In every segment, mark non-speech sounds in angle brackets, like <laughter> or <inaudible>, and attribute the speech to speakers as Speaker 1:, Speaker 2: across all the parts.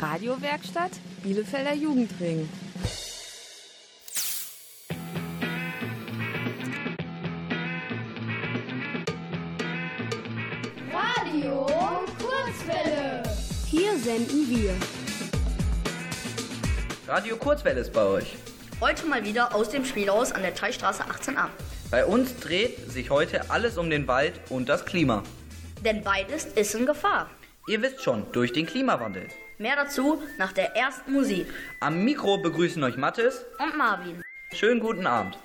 Speaker 1: Radiowerkstatt Bielefelder Jugendring.
Speaker 2: Radio Kurzwelle.
Speaker 1: Hier senden wir.
Speaker 3: Radio Kurzwelle ist bei euch.
Speaker 4: Heute mal wieder aus dem Spielhaus an der Teichstraße 18a.
Speaker 3: Bei uns dreht sich heute alles um den Wald und das Klima.
Speaker 4: Denn beides ist in Gefahr.
Speaker 3: Ihr wisst schon, durch den Klimawandel.
Speaker 4: Mehr dazu nach der ersten Musik.
Speaker 3: Am Mikro begrüßen euch Mathis
Speaker 4: und Marvin.
Speaker 3: Schönen guten Abend.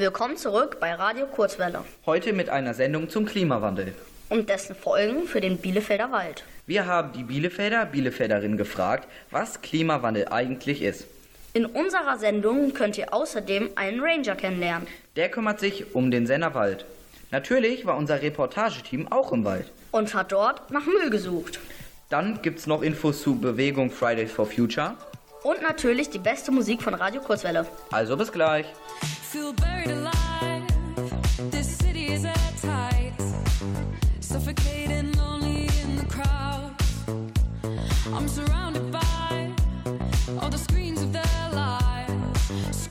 Speaker 4: Willkommen zurück bei Radio Kurzwelle.
Speaker 3: Heute mit einer Sendung zum Klimawandel.
Speaker 4: Und dessen Folgen für den Bielefelder Wald.
Speaker 3: Wir haben die Bielefelder, Bielefelderin gefragt, was Klimawandel eigentlich ist.
Speaker 4: In unserer Sendung könnt ihr außerdem einen Ranger kennenlernen.
Speaker 3: Der kümmert sich um den Senner Wald. Natürlich war unser Reportageteam auch im Wald.
Speaker 4: Und hat dort nach Müll gesucht.
Speaker 3: Dann gibt's noch Infos zu Bewegung Fridays for Future.
Speaker 4: Und natürlich die beste Musik von Radio Kurzwelle.
Speaker 3: Also bis gleich.
Speaker 5: I'm surrounded by all the screens of their lives.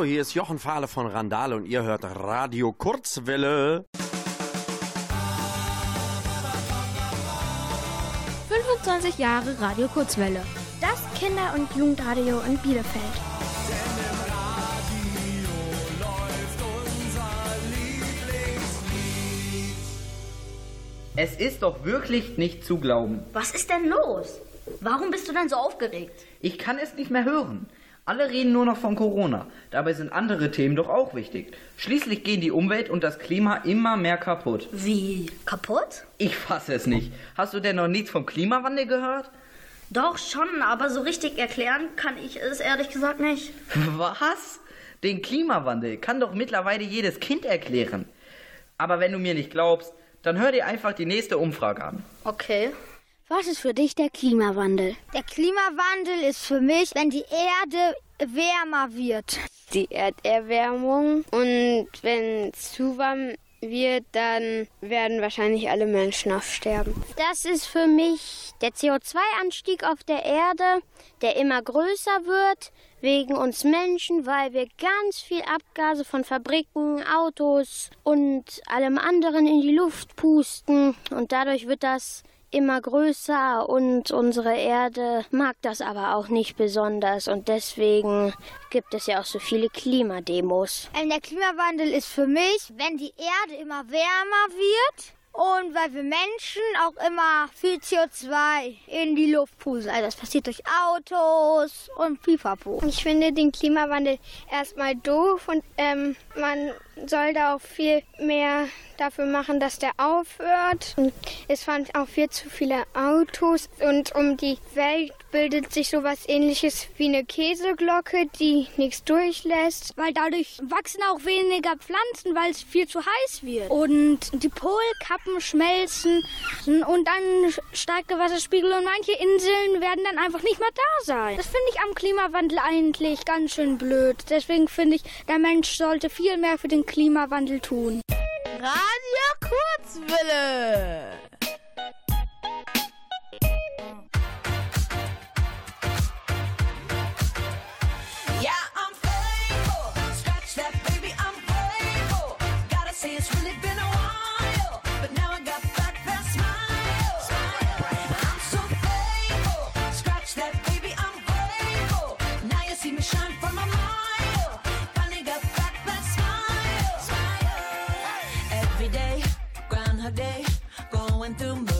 Speaker 6: Hallo, hier ist Jochen Fahle von Randale und ihr hört Radio Kurzwelle.
Speaker 7: 25 Jahre Radio Kurzwelle.
Speaker 8: Das Kinder- und Jugendradio in Bielefeld.
Speaker 9: Es ist doch wirklich nicht zu glauben.
Speaker 4: Was ist denn los? Warum bist du denn so aufgeregt?
Speaker 9: Ich kann es nicht mehr hören. Alle reden nur noch von Corona. Dabei sind andere Themen doch auch wichtig. Schließlich gehen die Umwelt und das Klima immer mehr kaputt.
Speaker 4: Wie? Kaputt?
Speaker 9: Ich fasse es nicht. Hast du denn noch nichts vom Klimawandel gehört?
Speaker 4: Doch schon, aber so richtig erklären kann ich es ehrlich gesagt nicht.
Speaker 9: Was? Den Klimawandel kann doch mittlerweile jedes Kind erklären. Aber wenn du mir nicht glaubst, dann hör dir einfach die nächste Umfrage an.
Speaker 4: Okay.
Speaker 7: Was ist für dich der Klimawandel?
Speaker 10: Der Klimawandel ist für mich, wenn die Erde wärmer wird.
Speaker 11: Die Erderwärmung und wenn es zu warm wird, dann werden wahrscheinlich alle Menschen aufsterben.
Speaker 10: Das ist für mich der CO2-Anstieg auf der Erde, der immer größer wird wegen uns Menschen, weil wir ganz viel Abgase von Fabriken, Autos und allem anderen in die Luft pusten und dadurch wird das immer größer und unsere Erde mag das aber auch nicht besonders und deswegen gibt es ja auch so viele Klimademos.
Speaker 8: Ähm, der Klimawandel ist für mich, wenn die Erde immer wärmer wird und weil wir Menschen auch immer viel CO2 in die Luft pusten. Also das passiert durch Autos und Pipapo.
Speaker 11: Ich finde den Klimawandel erstmal doof und ähm, man soll da auch viel mehr dafür machen, dass der aufhört. Und es fahren auch viel zu viele Autos und um die Welt bildet sich sowas ähnliches wie eine Käseglocke, die nichts durchlässt.
Speaker 8: Weil dadurch wachsen auch weniger Pflanzen, weil es viel zu heiß wird. Und die Polkappen schmelzen und dann steigt der Wasserspiegel und manche Inseln werden dann einfach nicht mehr da sein. Das finde ich am Klimawandel eigentlich ganz schön blöd. Deswegen finde ich, der Mensch sollte viel mehr für den Klimawandel tun.
Speaker 7: Radio Kurzwille.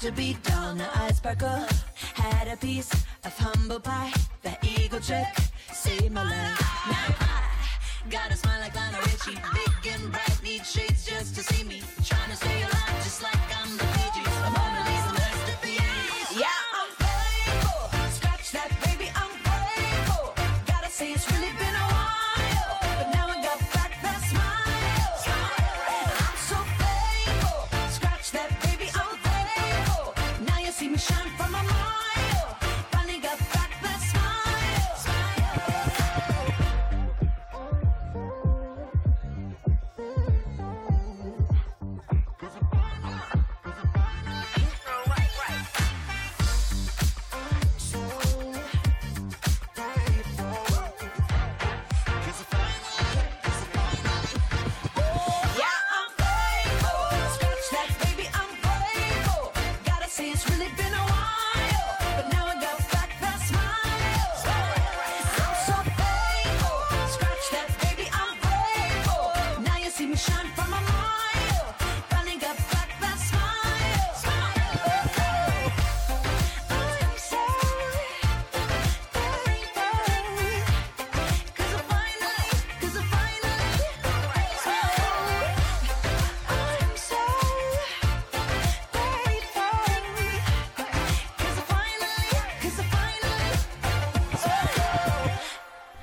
Speaker 7: to be dull, now I sparkle. Had a piece of humble pie. That eagle trick saved my life. Now I got a smile like Lionel Richie. Big and bright, need shades just to see me. Trying to stay alive just like I'm the Bee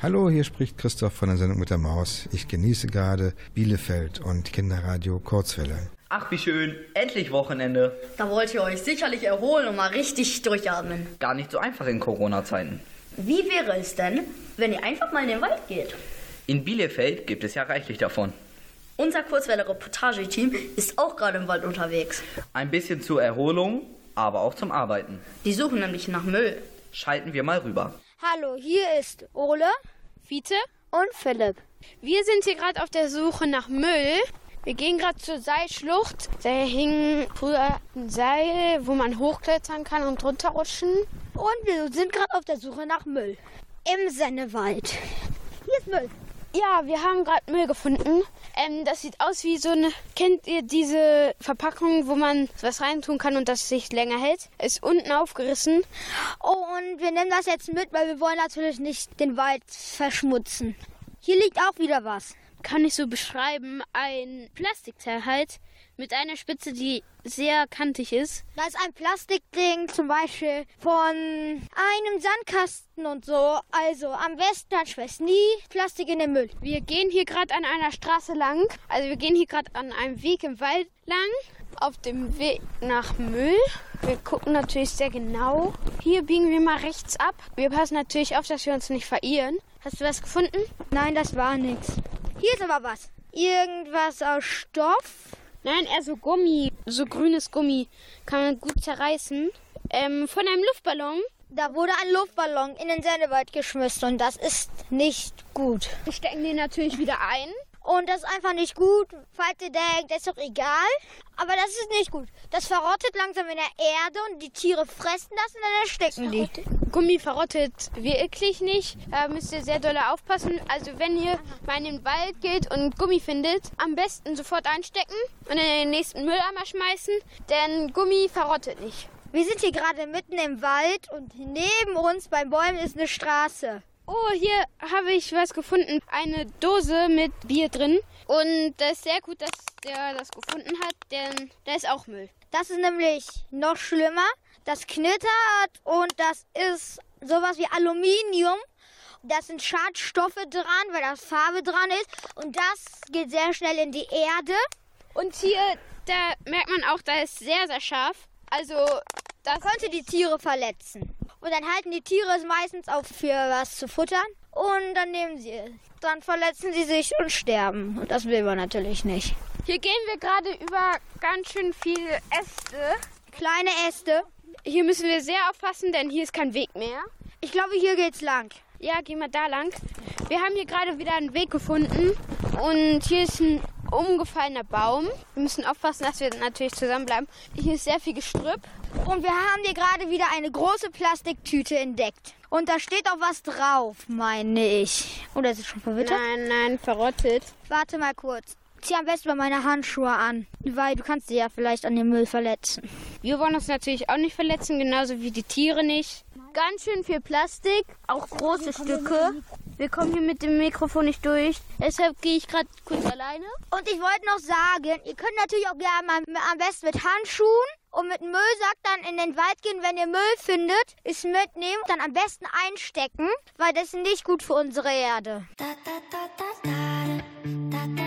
Speaker 12: Hallo, hier spricht Christoph von der Sendung mit der Maus. Ich genieße gerade Bielefeld und Kinderradio Kurzwelle.
Speaker 9: Ach, wie schön. Endlich Wochenende.
Speaker 4: Da wollt ihr euch sicherlich erholen und mal richtig durchatmen.
Speaker 9: Gar nicht so einfach in Corona-Zeiten.
Speaker 4: Wie wäre es denn, wenn ihr einfach mal in den Wald geht?
Speaker 9: In Bielefeld gibt es ja reichlich davon.
Speaker 4: Unser Kurzwelle-Reportage-Team ist auch gerade im Wald unterwegs.
Speaker 9: Ein bisschen zur Erholung, aber auch zum Arbeiten.
Speaker 4: Die suchen nämlich nach Müll.
Speaker 9: Schalten wir mal rüber.
Speaker 13: Hallo, hier ist Ole
Speaker 1: Fiete?
Speaker 13: und Philipp.
Speaker 1: Wir sind hier gerade auf der Suche nach Müll. Wir gehen gerade zur Seilschlucht. Da hing früher ein Seil, wo man hochklettern kann und runterrutschen.
Speaker 13: Und wir sind gerade auf der Suche nach Müll. Im Sennewald. Hier ist Müll.
Speaker 1: Ja, wir haben gerade Müll gefunden. Ähm, das sieht aus wie so eine. Kennt ihr diese Verpackung, wo man was reintun kann und das sich länger hält? Ist unten aufgerissen.
Speaker 13: Oh, und wir nehmen das jetzt mit, weil wir wollen natürlich nicht den Wald verschmutzen. Hier liegt auch wieder was.
Speaker 1: Kann ich so beschreiben. Ein Plastikteil halt mit einer Spitze, die sehr kantig ist.
Speaker 13: Da ist ein Plastikding, zum Beispiel von einem Sandkasten und so. Also am besten dann schmeißt nie Plastik in den Müll.
Speaker 1: Wir gehen hier gerade an einer Straße lang. Also wir gehen hier gerade an einem Weg im Wald lang. Auf dem Weg nach Müll. Wir gucken natürlich sehr genau. Hier biegen wir mal rechts ab. Wir passen natürlich auf, dass wir uns nicht verirren. Hast du was gefunden?
Speaker 13: Nein, das war nichts. Hier ist aber was. Irgendwas aus Stoff.
Speaker 1: Nein, eher so Gummi. So grünes Gummi. Kann man gut zerreißen. Ähm, von einem Luftballon.
Speaker 13: Da wurde ein Luftballon in den Sendewald geschmissen und das ist nicht gut.
Speaker 1: Wir stecken den natürlich wieder ein.
Speaker 13: Und das ist einfach nicht gut. Falls ihr denkt, das ist doch egal. Aber das ist nicht gut. Das verrottet langsam in der Erde und die Tiere fressen das und dann ersticken die.
Speaker 1: Gummi verrottet wirklich nicht. Da müsst ihr sehr doll aufpassen. Also wenn ihr mal in den Wald geht und Gummi findet, am besten sofort einstecken und in den nächsten Mülleimer schmeißen, denn Gummi verrottet nicht.
Speaker 13: Wir sind hier gerade mitten im Wald und neben uns beim Bäumen ist eine Straße.
Speaker 1: Oh, hier habe ich was gefunden. Eine Dose mit Bier drin. Und das ist sehr gut, dass der das gefunden hat, denn da ist auch Müll.
Speaker 13: Das ist nämlich noch schlimmer. Das knittert und das ist sowas wie Aluminium. Da sind Schadstoffe dran, weil das Farbe dran ist. Und das geht sehr schnell in die Erde.
Speaker 1: Und hier, da merkt man auch, da ist sehr, sehr scharf. Also,
Speaker 13: Das könnte die Tiere verletzen. Und dann halten die Tiere es meistens auch für was zu futtern. Und dann nehmen sie es. Dann verletzen sie sich und sterben. Und das will man natürlich nicht.
Speaker 1: hier gehen wir gerade über ganz schön viele Äste.
Speaker 13: Kleine Äste.
Speaker 1: Hier müssen wir sehr aufpassen, denn hier ist kein Weg mehr.
Speaker 13: Ich glaube, hier geht's lang.
Speaker 1: Ja, gehen wir da lang. Wir haben hier gerade wieder einen Weg gefunden und hier ist ein umgefallener Baum. Wir müssen aufpassen, dass wir natürlich zusammenbleiben. Hier ist sehr viel Gestrüpp.
Speaker 2: Und wir haben hier gerade wieder eine große Plastiktüte entdeckt. Und da steht auch was drauf, meine ich. Oder ist es schon verwittert?
Speaker 1: Nein, nein, verrottet.
Speaker 2: Warte mal kurz. Zieh am besten mal meine Handschuhe an, weil du kannst sie ja vielleicht an dem Müll verletzen.
Speaker 1: Wir wollen uns natürlich auch nicht verletzen, genauso wie die Tiere nicht. Ganz schön viel Plastik, auch große Stücke. Wir kommen hier mit dem Mikrofon nicht durch. Deshalb gehe ich gerade kurz alleine.
Speaker 2: Und ich wollte noch sagen, ihr könnt natürlich auch gerne mal am besten mit Handschuhen und mit Müllsack dann in den Wald gehen, wenn ihr Müll findet, es mitnehmen, dann am besten einstecken, weil das ist nicht gut für unsere Erde.
Speaker 14: Jason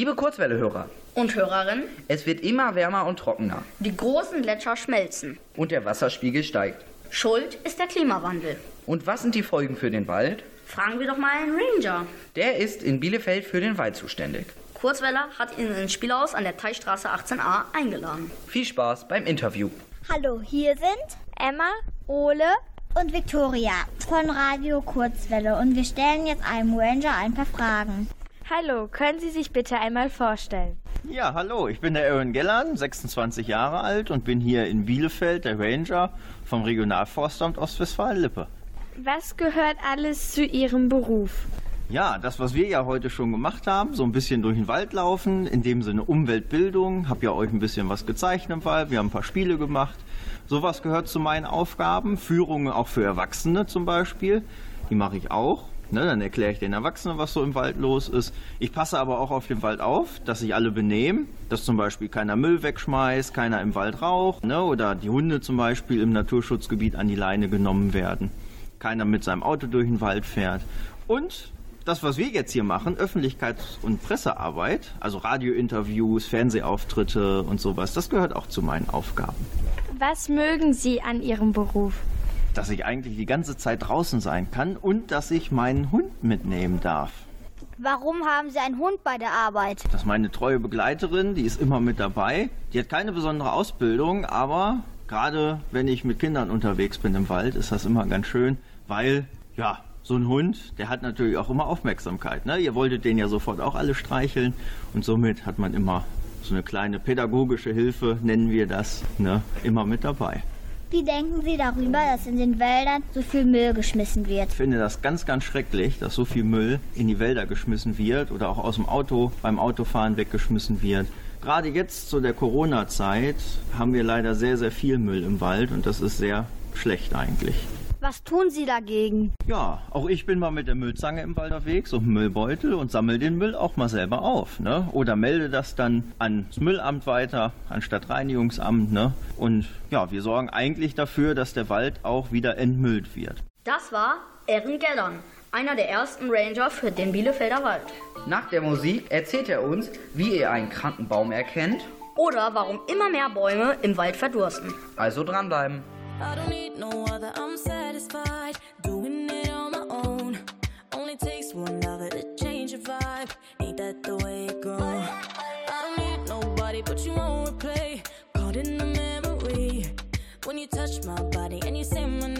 Speaker 3: Liebe Kurzwellehörer,
Speaker 4: Und Hörerin,
Speaker 3: es wird immer wärmer und trockener
Speaker 4: die großen Gletscher schmelzen.
Speaker 3: und der Wasserspiegel steigt.
Speaker 4: Schuld ist der Klimawandel.
Speaker 3: Und was sind die Folgen für den Wald?
Speaker 4: Fragen wir doch mal einen Ranger.
Speaker 3: Der ist in Bielefeld für den Wald zuständig.
Speaker 4: Kurzweller hat ihn ins Spielhaus an der Teichstraße 18a eingeladen.
Speaker 3: Viel Spaß beim Interview.
Speaker 8: Hallo, hier sind Emma, Ole und Viktoria von Radio Kurzwelle und wir stellen jetzt einem Ranger ein paar Fragen.
Speaker 15: Hallo, können Sie sich bitte einmal vorstellen?
Speaker 16: Ja, hallo, ich bin der Aaron Gellern, 26 Jahre alt und bin hier in Bielefeld der Ranger vom Regionalforstamt Ostwestfalen-Lippe.
Speaker 15: Was gehört alles zu Ihrem Beruf?
Speaker 16: Ja, das, was wir ja heute schon gemacht haben, so ein bisschen durch den Wald laufen, in dem Sinne Umweltbildung, hab ja euch ein bisschen was gezeigt im Wald, wir haben ein paar Spiele gemacht. Sowas gehört zu meinen Aufgaben, Führungen auch für Erwachsene zum Beispiel, die mache ich auch. Ne, dann erkläre ich den Erwachsenen, was so im Wald los ist. Ich passe aber auch auf den Wald auf, dass sich alle benehmen, dass zum Beispiel keiner Müll wegschmeißt, keiner im Wald raucht ne, oder die Hunde zum Beispiel im Naturschutzgebiet an die Leine genommen werden. Keiner mit seinem Auto durch den Wald fährt. Und das, was wir jetzt hier machen, Öffentlichkeits- und Pressearbeit, also Radiointerviews, Fernsehauftritte und sowas, das gehört auch zu meinen Aufgaben.
Speaker 15: Was mögen Sie an Ihrem Beruf?
Speaker 16: Dass ich eigentlich die ganze Zeit draußen sein kann und dass ich meinen Hund mitnehmen darf.
Speaker 8: Warum haben Sie einen Hund bei der Arbeit?
Speaker 16: Das ist meine treue Begleiterin, die ist immer mit dabei. Die hat keine besondere Ausbildung, aber gerade wenn ich mit Kindern unterwegs bin im Wald, ist das immer ganz schön, weil, ja, so ein Hund, der hat natürlich auch immer Aufmerksamkeit. Ne? Ihr wolltet den ja sofort auch alle streicheln und somit hat man immer so eine kleine pädagogische Hilfe, nennen wir das, ne? immer mit dabei.
Speaker 8: Wie denken Sie darüber, dass in den Wäldern so viel Müll geschmissen wird?
Speaker 16: Ich finde das ganz, ganz schrecklich, dass so viel Müll in die Wälder geschmissen wird oder auch aus dem Auto beim Autofahren weggeschmissen wird. Gerade jetzt zu der Corona-Zeit haben wir leider sehr, sehr viel Müll im Wald und das ist sehr schlecht eigentlich.
Speaker 8: Was tun Sie dagegen?
Speaker 16: Ja, auch ich bin mal mit der Müllzange im Wald unterwegs und Müllbeutel und sammle den Müll auch mal selber auf. Ne? Oder melde das dann ans Müllamt weiter, an Stadtreinigungsamt. Ne? Und ja, wir sorgen eigentlich dafür, dass der Wald auch wieder entmüllt wird.
Speaker 4: Das war Erin Gellern, einer der ersten Ranger für den Bielefelder Wald.
Speaker 3: Nach der Musik erzählt er uns, wie ihr einen kranken Baum erkennt.
Speaker 4: Oder warum immer mehr Bäume im Wald verdursten.
Speaker 3: Also dranbleiben.
Speaker 5: I don't need no other, I'm satisfied doing it on my own. Only takes one lover to change your vibe. Ain't that the way it goes? I don't need nobody, but you won't replay. Caught in the memory when you touch my body and you say my name,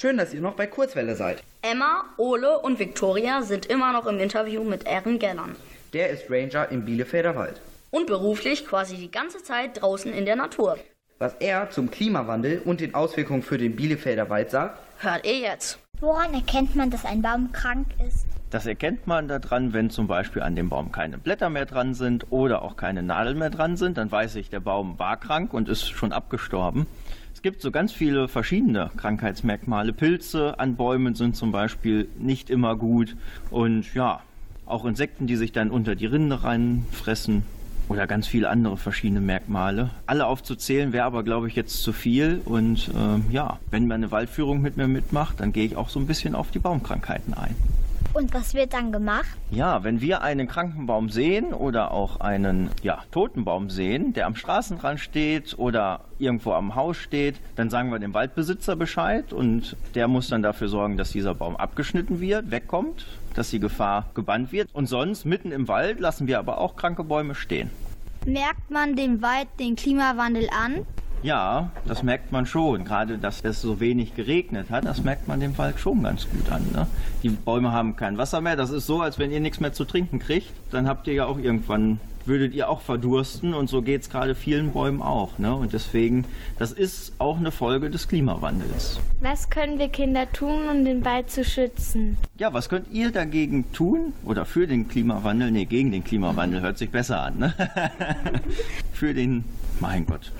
Speaker 3: Schön, dass ihr noch bei Kurzwelle seid.
Speaker 4: Emma, Ole und Victoria sind immer noch im Interview mit Erin Gellern.
Speaker 3: Der ist Ranger im Bielefelder Wald.
Speaker 4: Und beruflich quasi die ganze Zeit draußen in der Natur.
Speaker 3: Was er zum Klimawandel und den Auswirkungen für den Bielefelder Wald sagt,
Speaker 4: Hört ihr jetzt.
Speaker 8: Woran erkennt man, dass ein Baum krank ist?
Speaker 16: Das erkennt man daran, wenn zum Beispiel an dem Baum keine Blätter mehr dran sind oder auch keine Nadeln mehr dran sind. Dann weiß ich, der Baum war krank und ist schon abgestorben. Es gibt so ganz viele verschiedene Krankheitsmerkmale. Pilze an Bäumen sind zum Beispiel nicht immer gut. Und ja, auch Insekten, die sich dann unter die Rinde reinfressen oder ganz viele andere verschiedene Merkmale. Alle aufzuzählen wäre aber, glaube ich, jetzt zu viel. Und äh, ja, wenn man eine Waldführung mit mir mitmacht, dann gehe ich auch so ein bisschen auf die Baumkrankheiten ein.
Speaker 8: Und was wird dann gemacht?
Speaker 16: Ja, wenn wir einen kranken Baum sehen oder auch einen ja, toten Baum sehen, der am Straßenrand steht oder irgendwo am Haus steht, dann sagen wir dem Waldbesitzer Bescheid und der muss dann dafür sorgen, dass dieser Baum abgeschnitten wird, wegkommt, dass die Gefahr gebannt wird. Und sonst mitten im Wald lassen wir aber auch kranke Bäume stehen.
Speaker 8: Merkt man dem Wald den Klimawandel an?
Speaker 16: Ja, das merkt man schon. Gerade, dass es so wenig geregnet hat, das merkt man dem Wald schon ganz gut an. Ne? Die Bäume haben kein Wasser mehr. Das ist so, als wenn ihr nichts mehr zu trinken kriegt. Dann habt ihr ja auch irgendwann, würdet ihr auch verdursten. Und so geht es gerade vielen Bäumen auch. Ne? Und deswegen, das ist auch eine Folge des Klimawandels.
Speaker 15: Was können wir Kinder tun, um den Wald zu schützen?
Speaker 16: Ja, was könnt ihr dagegen tun? Oder für den Klimawandel? Nee, gegen den Klimawandel hört sich besser an. Ne? <laughs> für den, mein Gott.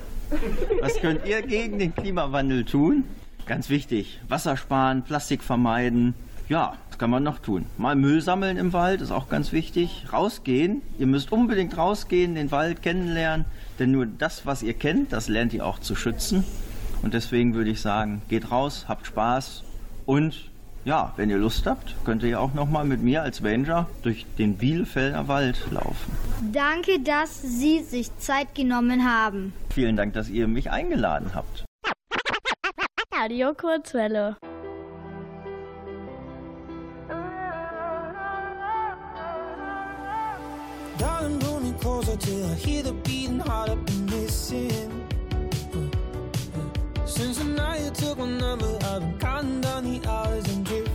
Speaker 16: Was könnt ihr gegen den Klimawandel tun? Ganz wichtig, Wasser sparen, Plastik vermeiden. Ja, was kann man noch tun? Mal Müll sammeln im Wald ist auch ganz wichtig. Rausgehen. Ihr müsst unbedingt rausgehen, den Wald kennenlernen. Denn nur das, was ihr kennt, das lernt ihr auch zu schützen. Und deswegen würde ich sagen, geht raus, habt Spaß und ja, wenn ihr Lust habt, könnt ihr auch nochmal mit mir als Ranger durch den Bielefelder Wald laufen.
Speaker 8: Danke, dass Sie sich Zeit genommen haben.
Speaker 16: Vielen Dank, dass ihr mich eingeladen habt.
Speaker 15: Radio Kurzwelle.
Speaker 14: Darling, pull me closer till I hear the beating heart I've been missing. Since the night you took my number, I've been counting down the hours and drifting.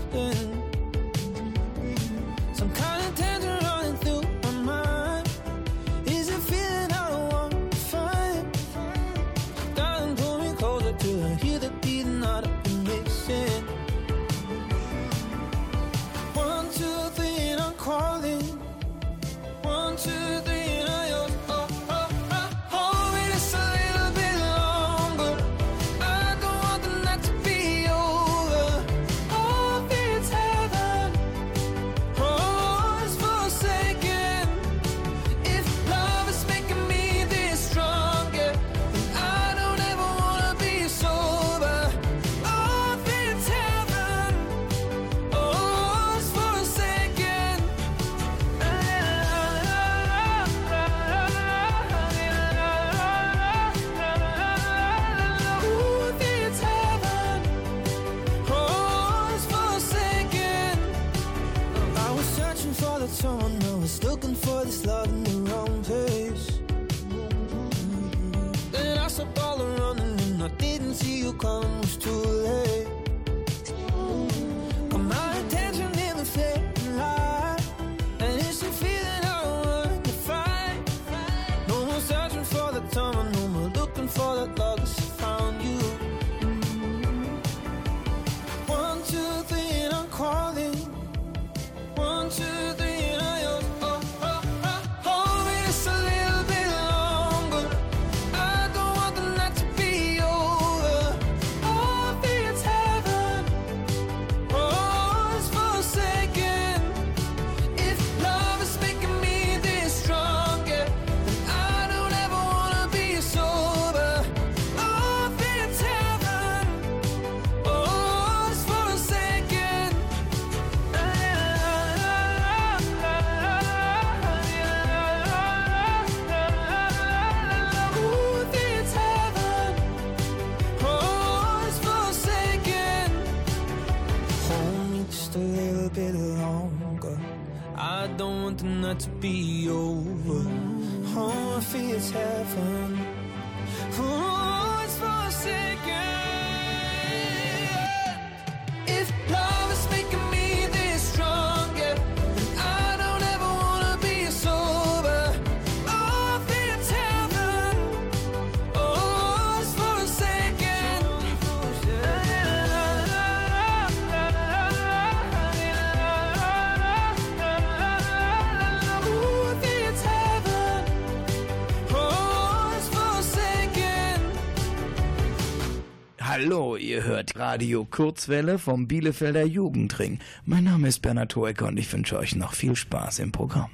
Speaker 17: Hallo, ihr hört Radio Kurzwelle vom Bielefelder Jugendring. Mein Name ist Bernhard Hoecker und ich wünsche euch noch viel Spaß im Programm.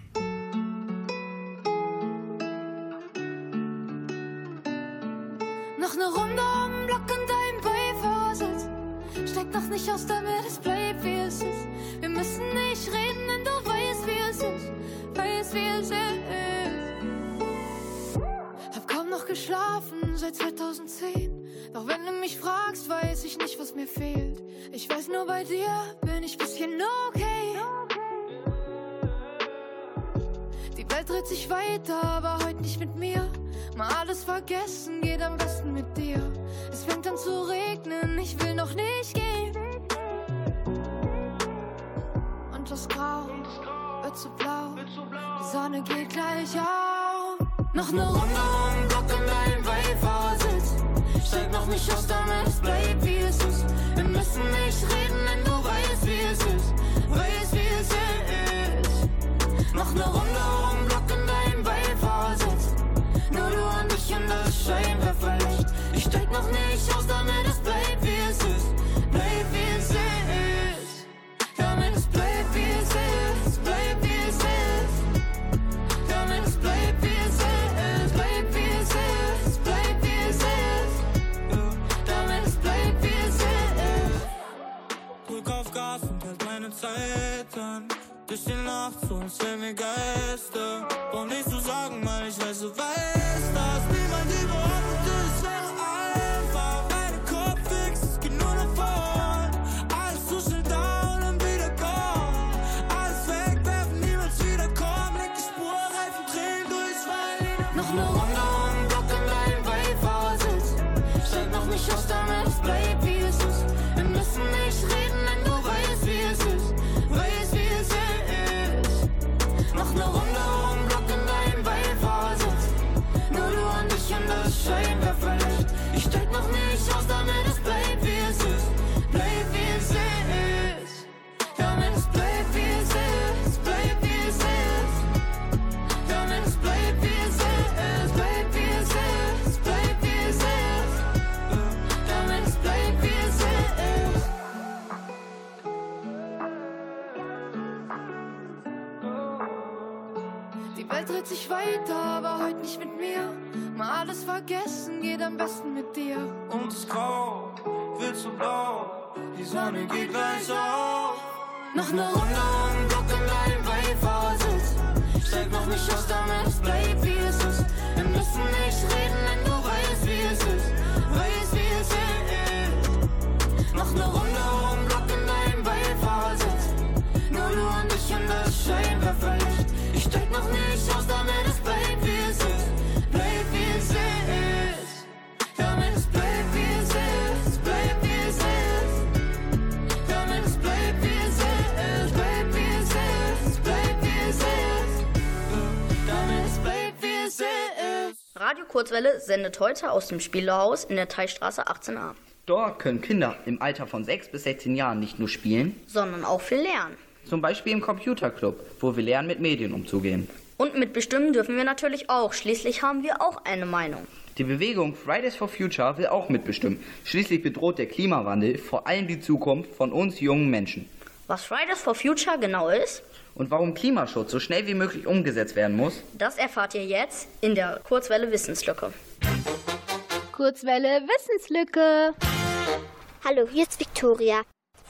Speaker 18: Noch eine Runde den Block in deinem Beifahrersitz. Steig noch nicht aus, damit es bleibt, wie es ist. Wir müssen nicht reden, denn du weißt, wie es ist. Weißt, wie es ist. Hab kaum noch geschlafen seit 2010. Doch wenn du mich fragst, weiß ich nicht, was mir fehlt. Ich weiß nur, bei dir bin ich bisschen okay. Die Welt dreht sich weiter, aber heute nicht mit mir. Mal alles vergessen, geht am besten mit dir. Es fängt an zu regnen, ich will noch nicht gehen. Und das Grau wird zu blau, die Sonne geht gleich auf. Noch eine Runde um den Steig noch nicht aus, damit es bleibt, wie es ist. Wir müssen nicht reden, denn du weißt, wie es ist. Weißt, wie es ist. Noch eine Runde um Block in deinem Beifahrersitz. Nur du und ich und das Scheinwerferlicht. Ich steig noch nicht aus, damit es bleibt, wie es
Speaker 19: hält meine Zeit an. Durch die Nacht, so als wären wir Geister. Brauch nicht zu sagen, weil ich weiß, du weißt, dass
Speaker 18: weiter, aber heute nicht mit mir. Mal alles vergessen, geht am besten mit dir.
Speaker 19: Und das Grau wird so blau. Die Sonne geht gleich auf.
Speaker 18: Noch eine Runde um den Block in deinem Beifahrersitz. Steig noch nicht aus, damit es bleibt, wie es ist. Wir müssen nicht reden, denn du weißt, wie es ist. Weißt, wie es ist. Noch eine Runde um Block in deinem Beifahrersitz. Nur du und ich und das Scheinwerferlicht. Steig noch nicht aus, damit es bleibt, wie es ist. Bleibt, wie es ist. Damit es bleibt, wie es ist. Bleibt, wie es ist. Damit es bleibt, wie es ist. Bleibt, wie es ist. Bleibt, wie es ist. Damit es bleibt, wie es ist.
Speaker 4: Radio Kurzwelle sendet heute aus dem Spielehaus in der Teilstraße 18a.
Speaker 9: Dort können Kinder im Alter von 6 bis 16 Jahren nicht nur spielen,
Speaker 4: Sondern auch viel lernen.
Speaker 9: Zum Beispiel im Computerclub, wo wir lernen, mit Medien umzugehen.
Speaker 4: Und mitbestimmen dürfen wir natürlich auch. Schließlich haben wir auch eine Meinung.
Speaker 9: Die Bewegung Fridays for Future will auch mitbestimmen. Schließlich bedroht der Klimawandel vor allem die Zukunft von uns jungen Menschen.
Speaker 4: Was Fridays for Future genau ist,
Speaker 9: Und warum Klimaschutz so schnell wie möglich umgesetzt werden muss,
Speaker 4: das erfahrt ihr jetzt in der Kurzwelle Wissenslücke.
Speaker 8: Kurzwelle Wissenslücke. Hallo, hier ist Victoria.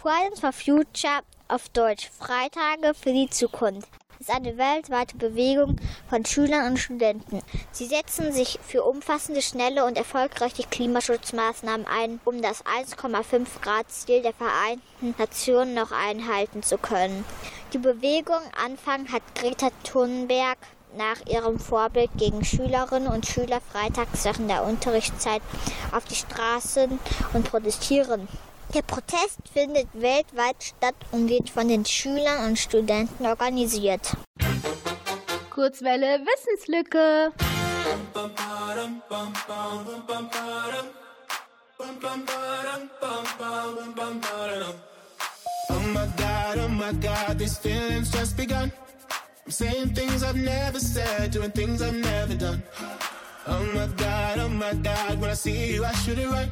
Speaker 8: Fridays for Future auf Deutsch. Freitage für die Zukunft. ist eine weltweite Bewegung von Schülern und Studenten. Sie setzen sich für umfassende, schnelle und erfolgreiche Klimaschutzmaßnahmen ein, um das 1,5 Grad Ziel der Vereinten Nationen noch einhalten zu können. Die Bewegung Anfang hat Greta Thunberg nach ihrem Vorbild gegen Schülerinnen und Schüler freitags während der Unterrichtszeit auf die Straßen und protestieren. Der Protest findet weltweit statt und wird von den Schülern und Studenten organisiert.
Speaker 20: Kurzwelle Wissenslücke.
Speaker 19: Oh my god, oh my god, these feelings just begun. I'm saying things I've never said, doing things I've never done. Oh my god, oh my god, when I see you, I shoot it right.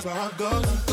Speaker 20: ba-dum. Cause my heart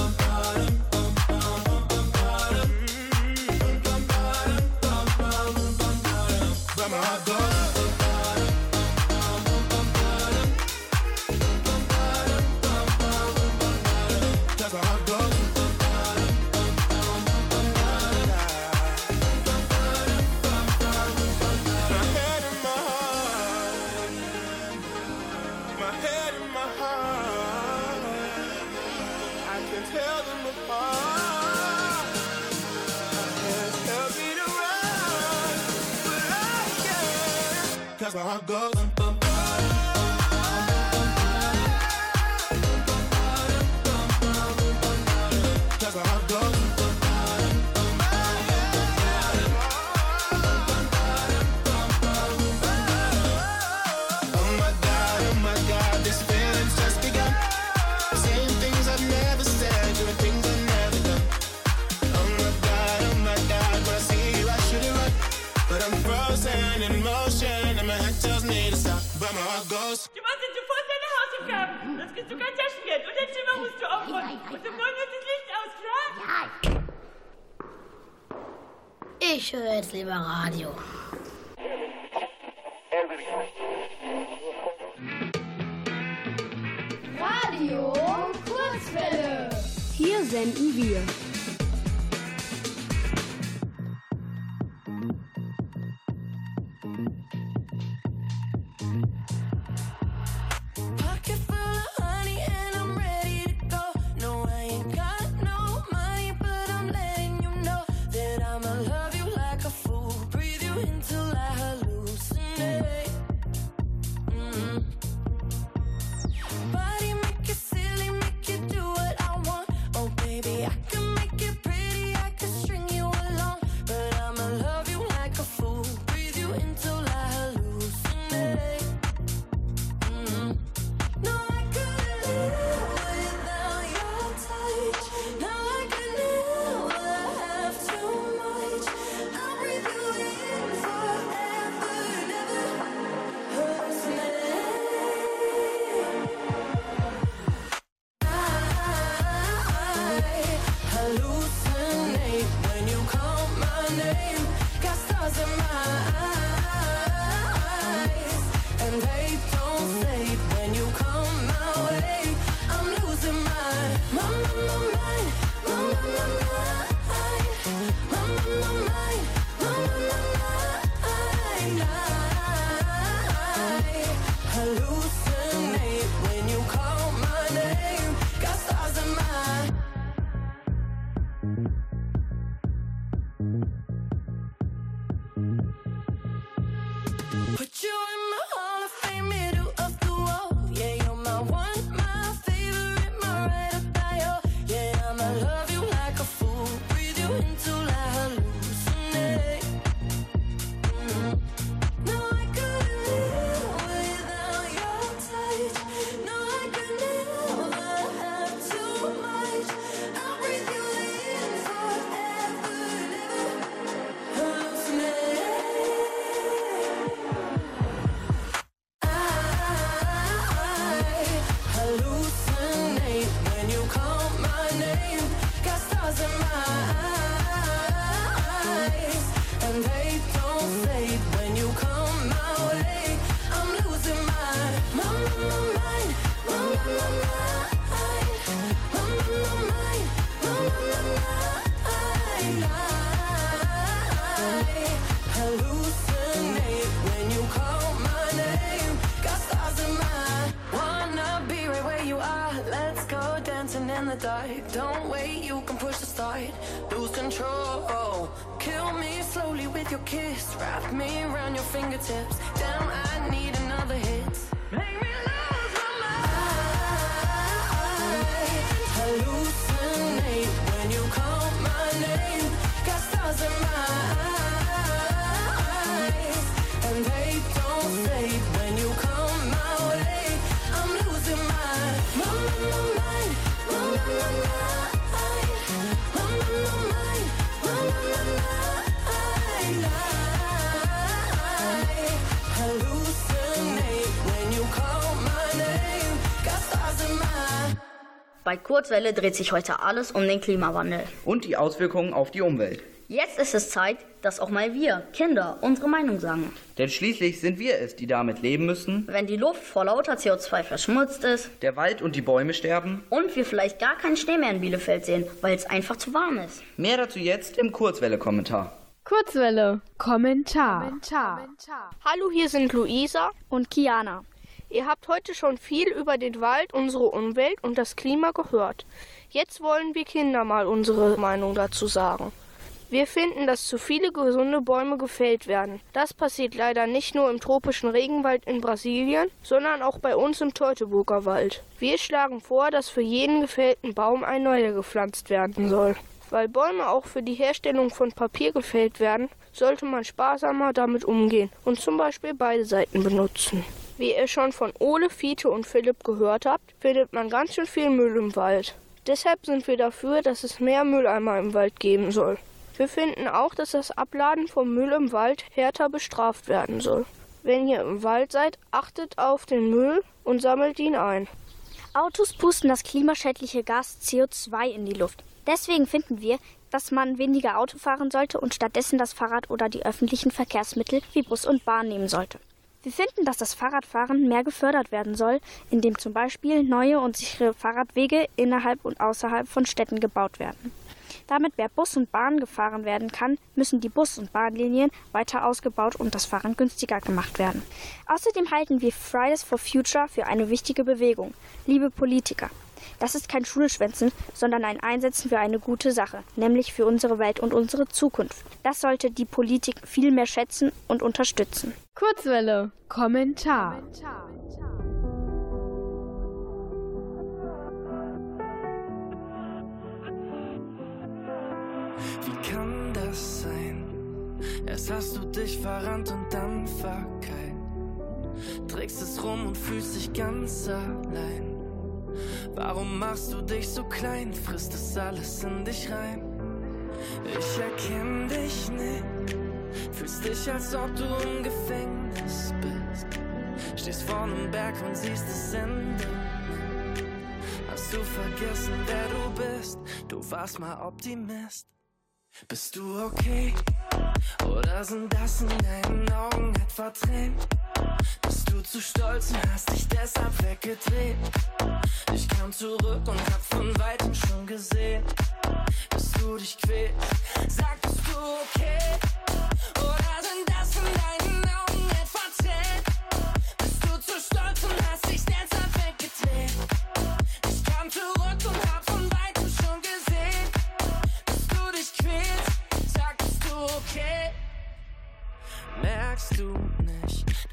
Speaker 20: can't. Cause my heart
Speaker 21: musst du aufräumen. Und um neun wird das Licht aus, klar?
Speaker 22: Ich höre jetzt lieber Radio.
Speaker 23: Radio Kurzwelle.
Speaker 1: Hier senden wir.
Speaker 24: The. Don't wait, you can push the start. Lose control. Kill me slowly with your kiss. Wrap me around your fingertips. Damn, I need another hit. Make me lose my mind. Hallucinate when you call my name. Got stars in my eyes,
Speaker 4: Bei Kurzwelle dreht sich heute alles um den Klimawandel.
Speaker 9: Und die Auswirkungen auf die Umwelt.
Speaker 4: Jetzt ist es Zeit, dass auch mal wir, Kinder, unsere Meinung sagen.
Speaker 9: Denn schließlich sind wir es, die damit leben müssen,
Speaker 4: Wenn die Luft vor lauter CO2 verschmutzt ist
Speaker 9: der Wald und die Bäume sterben.
Speaker 4: und wir vielleicht gar keinen Schnee mehr in Bielefeld sehen, weil es einfach zu warm ist.
Speaker 9: Mehr dazu jetzt im Kurzwelle-Kommentar.
Speaker 25: Kurzwelle. Kommentar.
Speaker 26: Hallo, hier sind Luisa und Kiana. Ihr habt heute schon viel über den Wald, unsere Umwelt und das Klima gehört. Jetzt wollen wir Kinder mal unsere Meinung dazu sagen. Wir finden, dass zu viele gesunde Bäume gefällt werden. Das passiert leider nicht nur im tropischen Regenwald in Brasilien, sondern auch bei uns im Teutoburger Wald. Wir schlagen vor, dass für jeden gefällten Baum ein neuer gepflanzt werden soll. Weil Bäume auch für die Herstellung von Papier gefällt werden, sollte man sparsamer damit umgehen und zum Beispiel beide Seiten benutzen. Wie ihr schon von Ole, Fiete und Philipp gehört habt, findet man ganz schön viel Müll im Wald. Deshalb sind wir dafür, dass es mehr Mülleimer im Wald geben soll. Wir finden auch, dass das Abladen vom Müll im Wald härter bestraft werden soll. Wenn ihr im Wald seid, achtet auf den Müll und sammelt ihn ein.
Speaker 2: Autos pusten das klimaschädliche Gas CO2 in die Luft. Deswegen finden wir, dass man weniger Auto fahren sollte und stattdessen das Fahrrad oder die öffentlichen Verkehrsmittel wie Bus und Bahn nehmen sollte. Wir finden, dass das Fahrradfahren mehr gefördert werden soll, indem zum Beispiel neue und sichere Fahrradwege innerhalb und außerhalb von Städten gebaut werden. Damit mehr Bus und Bahn gefahren werden kann, müssen die Bus- und Bahnlinien weiter ausgebaut und das Fahren günstiger gemacht werden. Außerdem halten wir Fridays for Future für eine wichtige Bewegung. Liebe Politiker, das ist kein Schulschwänzen, sondern ein Einsetzen für eine gute Sache, nämlich für unsere Welt und unsere Zukunft. Das sollte die Politik viel mehr schätzen und unterstützen.
Speaker 25: Kurzwelle. Kommentar.
Speaker 5: Wie kann das sein? Erst hast du dich verrannt und dann verkeilt. Trägst es rum und fühlst dich ganz allein. Warum machst du dich so klein? Frisst es alles in dich rein? Ich erkenn dich nicht. Fühlst dich, als ob du im Gefängnis bist. Stehst vor einem Berg und siehst das Ende. Hast du vergessen, wer du bist? Du warst mal Optimist. Bist du okay? Oder sind das in deinen Augen etwa Tränen? Bist du zu stolz und hast dich deshalb weggedreht? Ich kam zurück und hab von weitem schon gesehen, dass du dich quälst. Sag, bist du okay?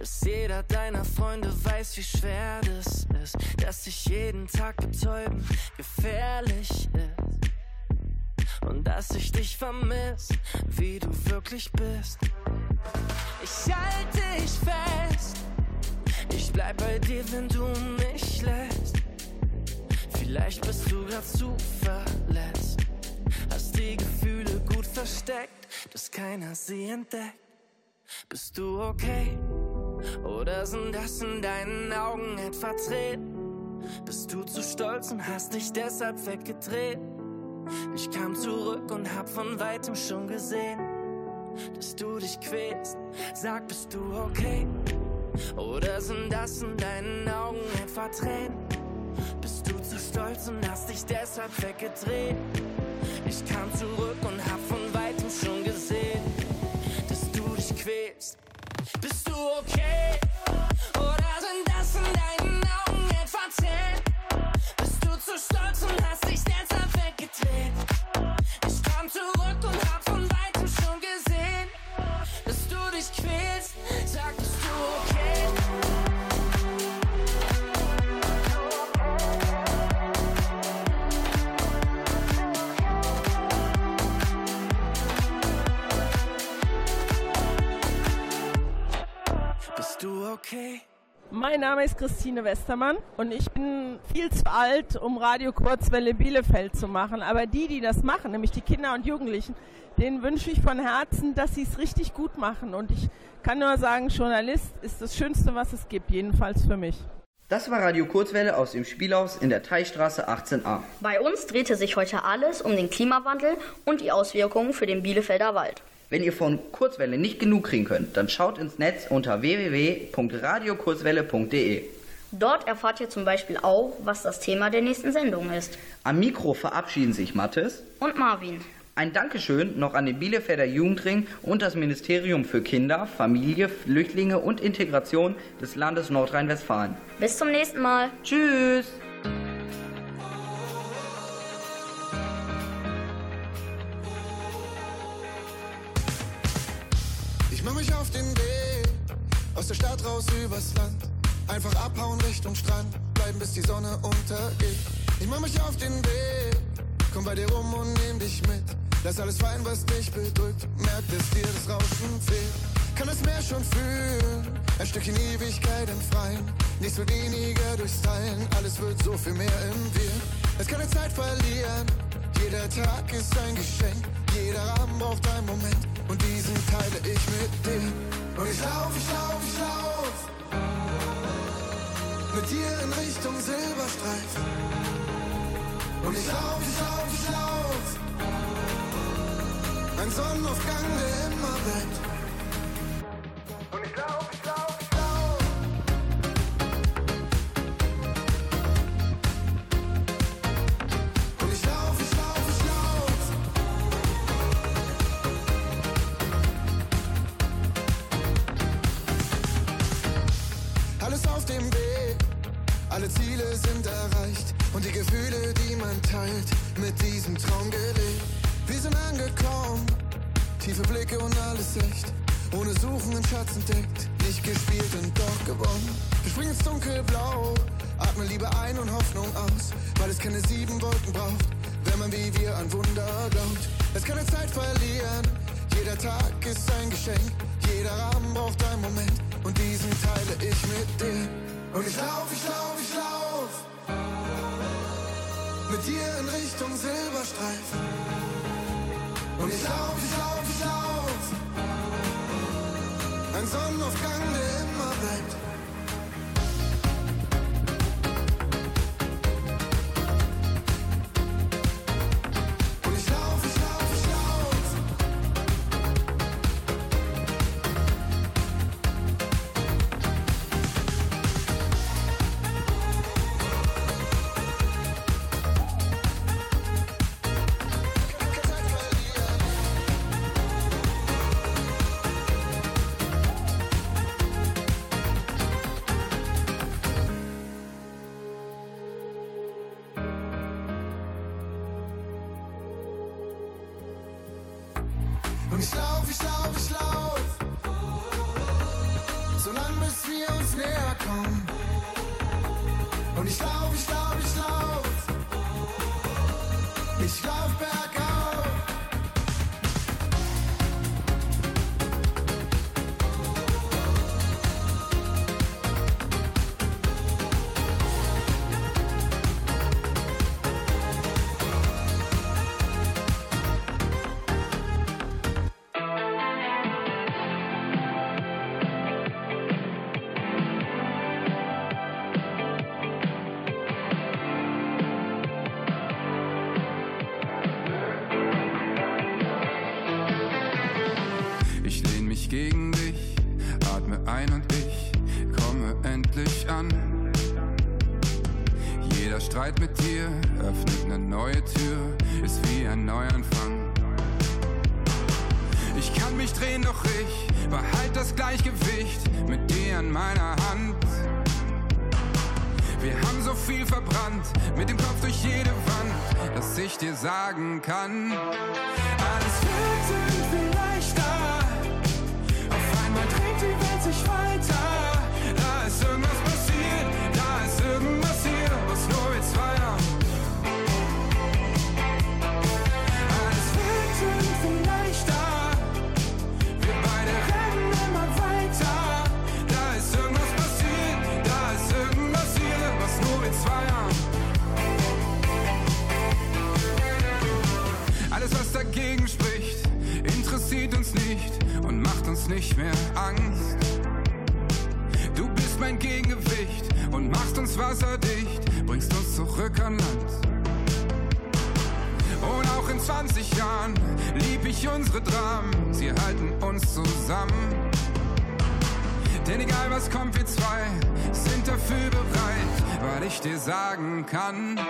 Speaker 5: Dass jeder deiner Freunde weiß, wie schwer das ist, dass sich jeden Tag betäuben gefährlich ist und dass ich dich vermiss, wie du wirklich bist. Ich halte dich fest, ich bleib bei dir, wenn du mich lässt. Vielleicht bist du grad zu verletzt, hast die Gefühle gut versteckt, dass keiner sie entdeckt. Bist du okay? Oder sind das in deinen Augen etwa Tränen? Bist du zu stolz und hast dich deshalb weggedreht? Ich kam zurück und hab von weitem schon gesehen, dass du dich quälst. Sag, bist du okay? Oder sind das in deinen Augen etwa Tränen? Bist du zu stolz und hast dich deshalb weggedreht? Ich kam zurück und hab von weitem schon gesehen, dass du dich quälst. Bist du okay? Oder sind das in deinen Augen etwa Tränen? Bist du zu stolz und hast dich deshalb weggedreht? Ich kam zurück und hab okay?
Speaker 27: Mein Name ist Christine Westermann und ich bin viel zu alt, um Radio Kurzwelle Bielefeld zu machen. Aber die, die das machen, nämlich die Kinder und Jugendlichen, denen wünsche ich von Herzen, dass sie es richtig gut machen. Und ich kann nur sagen, Journalist ist das Schönste, was es gibt, jedenfalls für mich.
Speaker 9: Das war Radio Kurzwelle aus dem Spielhaus in der Teichstraße 18a.
Speaker 4: Bei uns drehte sich heute alles um den Klimawandel und die Auswirkungen für den Bielefelder Wald.
Speaker 9: Wenn ihr von Kurzwelle nicht genug kriegen könnt, dann schaut ins Netz unter www.radiokurzwelle.de.
Speaker 4: Dort erfahrt ihr zum Beispiel auch, was das Thema der nächsten Sendung ist.
Speaker 9: Am Mikro verabschieden sich Mathis
Speaker 4: Und Marvin.
Speaker 9: Ein Dankeschön noch an den Bielefelder Jugendring und das Ministerium für Kinder, Familie, Flüchtlinge und Integration des Landes Nordrhein-Westfalen.
Speaker 4: Bis zum nächsten Mal.
Speaker 9: Tschüss.
Speaker 28: Stadt raus übers Land. Einfach abhauen Richtung Strand, bleiben bis die Sonne untergeht. Ich mach mich auf den Weg, komm bei dir rum und nehm dich mit. Lass alles fallen, was dich bedrückt, merk, dass dir das Rauschen fehlt. Kann das Meer schon fühlen, ein Stückchen Ewigkeit im Freien. Nichts wird weniger durchs Teilen, alles wird so viel mehr im Wir. Es keine Zeit verlieren, jeder Tag ist ein Geschenk. Jeder Abend braucht einen Moment und diesen teile ich mit dir. Und ich lauf, ich lauf, ich lauf mit dir in Richtung Silberstreif. Und ich lauf, ich lauf, ich lauf ein Sonnenaufgang, der immer bleibt. Dunkelblau, atmen Liebe ein und Hoffnung aus, weil es keine sieben Wolken braucht, wenn man wie wir an Wunder glaubt. Es keine Zeit verlieren, jeder Tag ist ein Geschenk, jeder Abend braucht einen Moment und diesen teile ich mit dir. Und ich lauf, ich lauf, ich lauf mit dir in Richtung Silberstreifen. Und ich lauf, ich lauf, ich lauf ein Sonnenaufgang, der
Speaker 29: ein und ich komme endlich an. Jeder Streit mit dir öffnet eine neue Tür, ist wie ein Neuanfang. Ich kann mich drehen, doch ich behalt das Gleichgewicht mit dir an meiner Hand. Wir haben so viel verbrannt, mit dem Kopf durch jede Wand, dass ich dir sagen kann, alles wird irgendwie uns nicht mehr Angst. Du bist mein Gegengewicht und machst uns wasserdicht, bringst uns zurück an Land. Und auch in 20 Jahren lieb ich unsere Dramen, sie halten uns zusammen. Denn egal was kommt, wir zwei sind dafür bereit, weil ich dir sagen kann,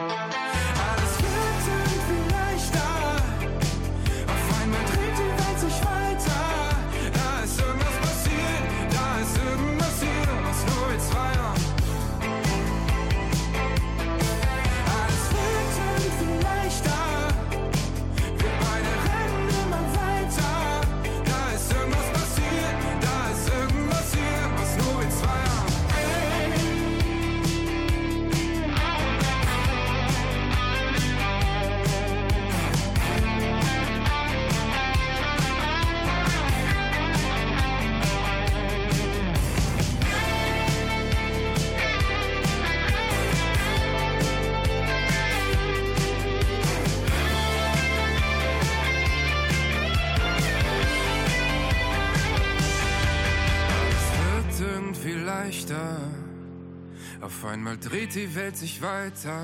Speaker 29: dreht die Welt sich weiter.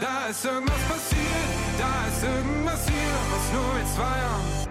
Speaker 29: Da ist irgendwas passiert, da ist irgendwas hier, was nur wir zwei haben.